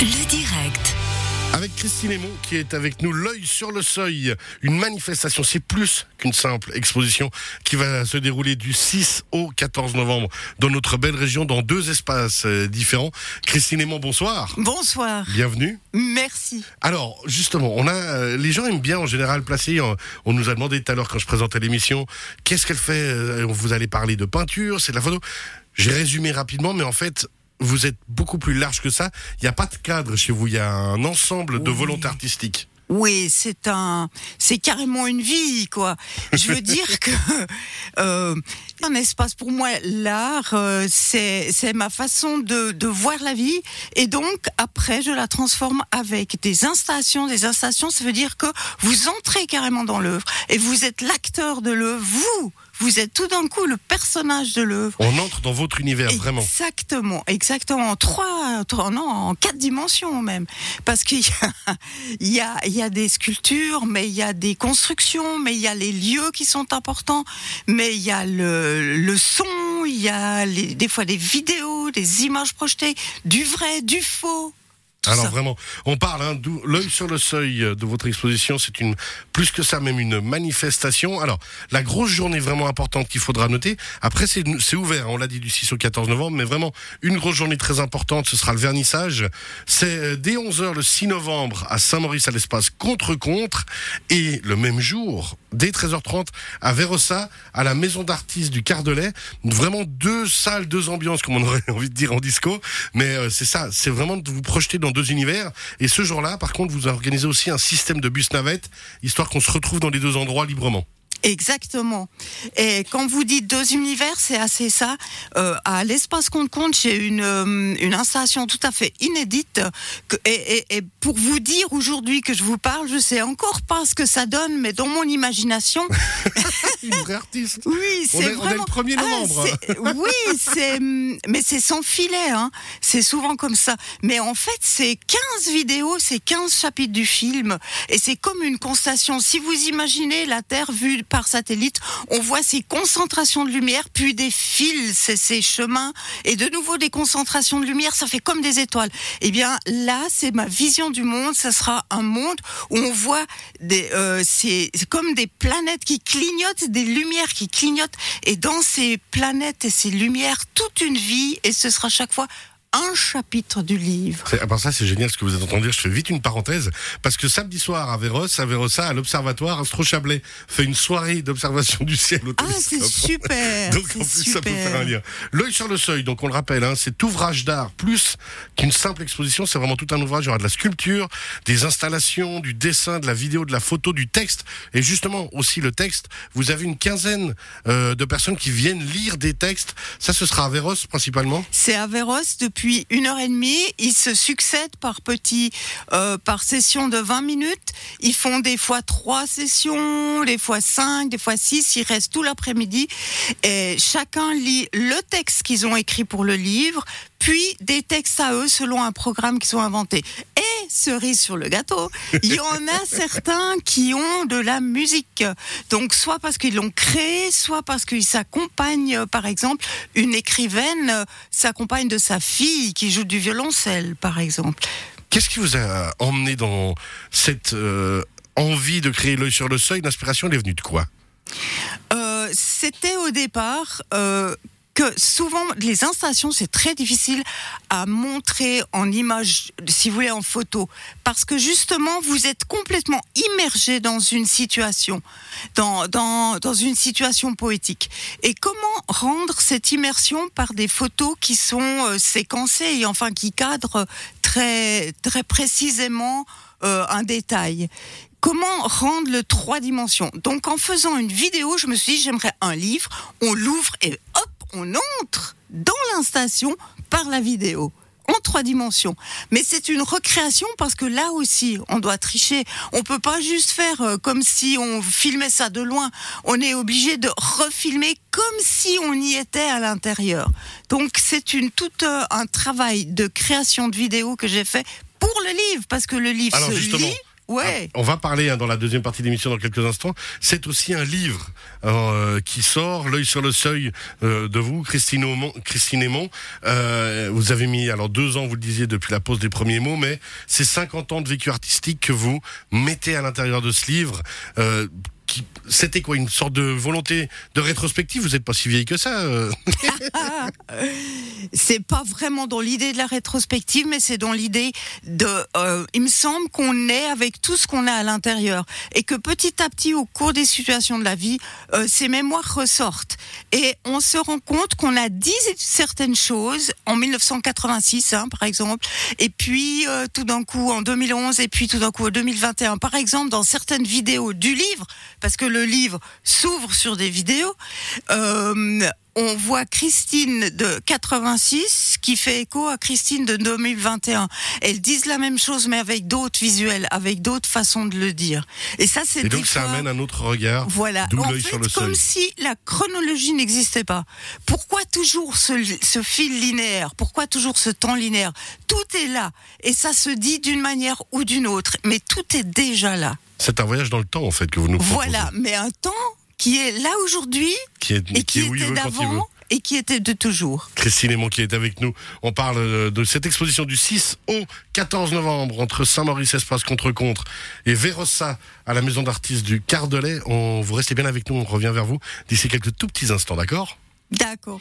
Le direct. Avec Christine Aymon qui est avec nous, l'œil sur le seuil, une manifestation, c'est plus qu'une simple exposition qui va se dérouler du 6 au 14 novembre dans notre belle région, dans deux espaces euh, différents. Christine Aymon, bonsoir. Bonsoir. Bienvenue. Merci. Alors, justement, on a, euh, les gens aiment bien en général placer. euh, On nous a demandé tout à l'heure quand je présentais l'émission, qu'est-ce qu'elle fait Vous allez parler de peinture, c'est de la photo. J'ai résumé rapidement, mais en fait, vous êtes beaucoup plus large que ça. Il n'y a pas de cadre chez vous. Il y a un ensemble de volontés artistiques. Oui, c'est un, c'est carrément une vie, quoi. Je veux dire que euh, un espace pour moi, l'art, euh, c'est c'est ma façon de de voir la vie, et donc après je la transforme avec des installations. Des installations, ça veut dire que vous entrez carrément dans l'œuvre et vous êtes l'acteur de l'œuvre. Vous, vous êtes tout d'un coup le personnage de l'œuvre. On entre dans votre univers, vraiment. Exactement, exactement. En trois, trois- non, en quatre dimensions même. Parce qu'il y a, y a, il y a des sculptures, mais il y a des constructions, mais il y a les lieux qui sont importants, mais il y a le, le son, il y a les- des fois des vidéos, des images projetées, du vrai, du faux. Alors ça. vraiment, on parle, hein, l'œil sur le seuil de votre exposition, c'est une plus que ça, même une manifestation. Alors, la grosse journée vraiment importante qu'il faudra noter, après c'est ouvert, on l'a dit du 6 au 14 novembre, mais vraiment une grosse journée très importante, ce sera le vernissage. C'est euh, dès 11h le 6 novembre à Saint-Maurice à l'espace Contre-Contre, et le même jour, dès 13h30 à Vérossa, à la maison d'artistes du Cardelet. Vraiment deux salles, deux ambiances, comme on aurait envie de dire en disco. Mais euh, c'est ça, c'est vraiment de vous projeter dans deux univers. Et ce jour-là, par contre, vous organisez aussi un système de bus navette, histoire qu'on se retrouve dans les deux endroits librement. Exactement. Et quand vous dites deux univers, c'est assez ça. Euh, à l'espace compte compte, j'ai une euh, une installation tout à fait inédite. Que, et, et- et pour vous dire aujourd'hui que je vous parle, je sais encore pas ce que ça donne, mais dans mon imagination, Une vraie artiste. oui, c'est est- on est le vraiment. 1er Ah, novembre. oui, c'est mais c'est sans filet. Hein. C'est souvent comme ça. Mais en fait, c'est 15 vidéos, c'est 15 chapitres du film, et c'est comme une constellation. Si vous imaginez la Terre vue par satellite, on voit ces concentrations de lumière, puis des fils, c'est ces chemins, et de nouveau des concentrations de lumière. Ça fait comme des étoiles. Eh bien, là, c'est ma vision du monde. Ça sera un monde où on voit des, euh, c'est comme des planètes qui clignotent, des lumières qui clignotent, et dans ces planètes et ces lumières, toute une vie, et ce sera chaque fois un chapitre du livre. C'est- ah ben ça, c'est génial ce que vous êtes en train de dire. Je fais vite une parenthèse. Parce que samedi soir, à Véros, à Vérossa, à l'Observatoire, Astro Chablais fait une soirée d'observation du ciel au Ah, c'est super. Donc c'est en plus ça peut super. faire un lien. L'œil sur le seuil, donc on le rappelle, hein, c'est ouvrage d'art plus qu'une simple exposition, c'est vraiment tout un ouvrage. Il y aura de la sculpture, des installations, du dessin, de la vidéo, de la photo, du texte, et justement aussi le texte. Vous avez une quinzaine euh, de personnes qui viennent lire des textes. Ça, ce sera à Véros principalement? C'est à Véros depuis une heure et demie. Ils se succèdent par petits, euh, par session de 20 minutes. Ils font des fois trois sessions, des fois cinq, des fois six. Ils restent tout l'après-midi et chacun lit le texte qu'ils ont écrit pour le livre, puis des textes à eux selon un programme qu'ils ont inventé. Et cerise sur le gâteau, il y en a certains qui ont de la musique. Donc soit parce qu'ils l'ont créé, soit parce qu'ils s'accompagnent, par exemple, une écrivaine euh, s'accompagne de sa fille qui joue du violoncelle, par exemple. Qu'est-ce qui vous a emmené dans cette euh, envie de créer l'œil sur le seuil? L'inspiration, elle est venue de quoi? Euh, C'était au départ euh, que souvent les installations c'est très difficile à montrer en image, si vous voulez en photo, parce que justement vous êtes complètement immergé dans une situation, dans dans dans une situation poétique. Et comment rendre cette immersion par des photos qui sont euh, séquencées et enfin qui cadrent très très précisément euh, un détail? Comment rendre le trois dimensions? Donc en faisant une vidéo, je me suis dit j'aimerais un livre, on l'ouvre et hop, on entre dans l'installation par la vidéo en trois dimensions. Mais c'est une recréation parce que là aussi, on doit tricher. On peut pas juste faire euh, comme si on filmait ça de loin. On est obligé de refilmer comme si on y était à l'intérieur. Donc c'est une tout euh, un travail de création de vidéo que j'ai fait pour le livre parce que le livre Alors se justement, lit ouais. On va parler hein, dans la deuxième partie de l'émission dans quelques instants. C'est aussi un livre euh, qui sort, l'œil sur le seuil euh, de vous, Christine Aumont. Christine Aymon. Euh, vous avez mis alors deux ans, vous le disiez, depuis la pose des premiers mots, mais c'est 50 ans de vécu artistique que vous mettez à l'intérieur de ce livre. C'était quoi une sorte de volonté de rétrospective? Vous n'êtes pas si vieille que ça. euh. c'est pas vraiment dans l'idée de la rétrospective, mais c'est dans l'idée de. euh, il me semble qu'on est avec tout ce qu'on a à l'intérieur et que petit à petit, au cours des situations de la vie, euh, ces mémoires ressortent et on se rend compte qu'on a dit certaines choses en 1986, hein, par exemple, et puis tout d'un coup en 2011 et puis tout d'un coup en 2021, par exemple, dans certaines vidéos du livre, parce que le livre s'ouvre sur des vidéos. Euh, on voit Christine de 86 qui fait écho à Christine de 2021. Elles disent la même chose mais avec d'autres visuels, avec d'autres façons de le dire. Et ça c'est Et donc ça fois- amène un autre regard. voilà. D'où En l'œil fait, sur le comme seuil. si la chronologie n'existait pas. Pourquoi toujours ce, ce fil linéaire? Pourquoi toujours ce temps linéaire? Tout est là. Et ça se dit d'une manière ou d'une autre. Mais tout est déjà là. C'est un voyage dans le temps en fait que vous nous proposez. Voilà. Mais un temps qui est là aujourd'hui Qui est, et qui qui, est où était d'avant et qui était de toujours. Christine Aymon qui est avec nous. On parle euh, de cette exposition du 6 au 14 novembre entre Saint-Maurice Espace contre contre et Vérossa à la maison d'artistes du Cardelet. On vous restez bien avec nous, on revient vers vous d'ici quelques tout petits instants, d'accord? D'accord.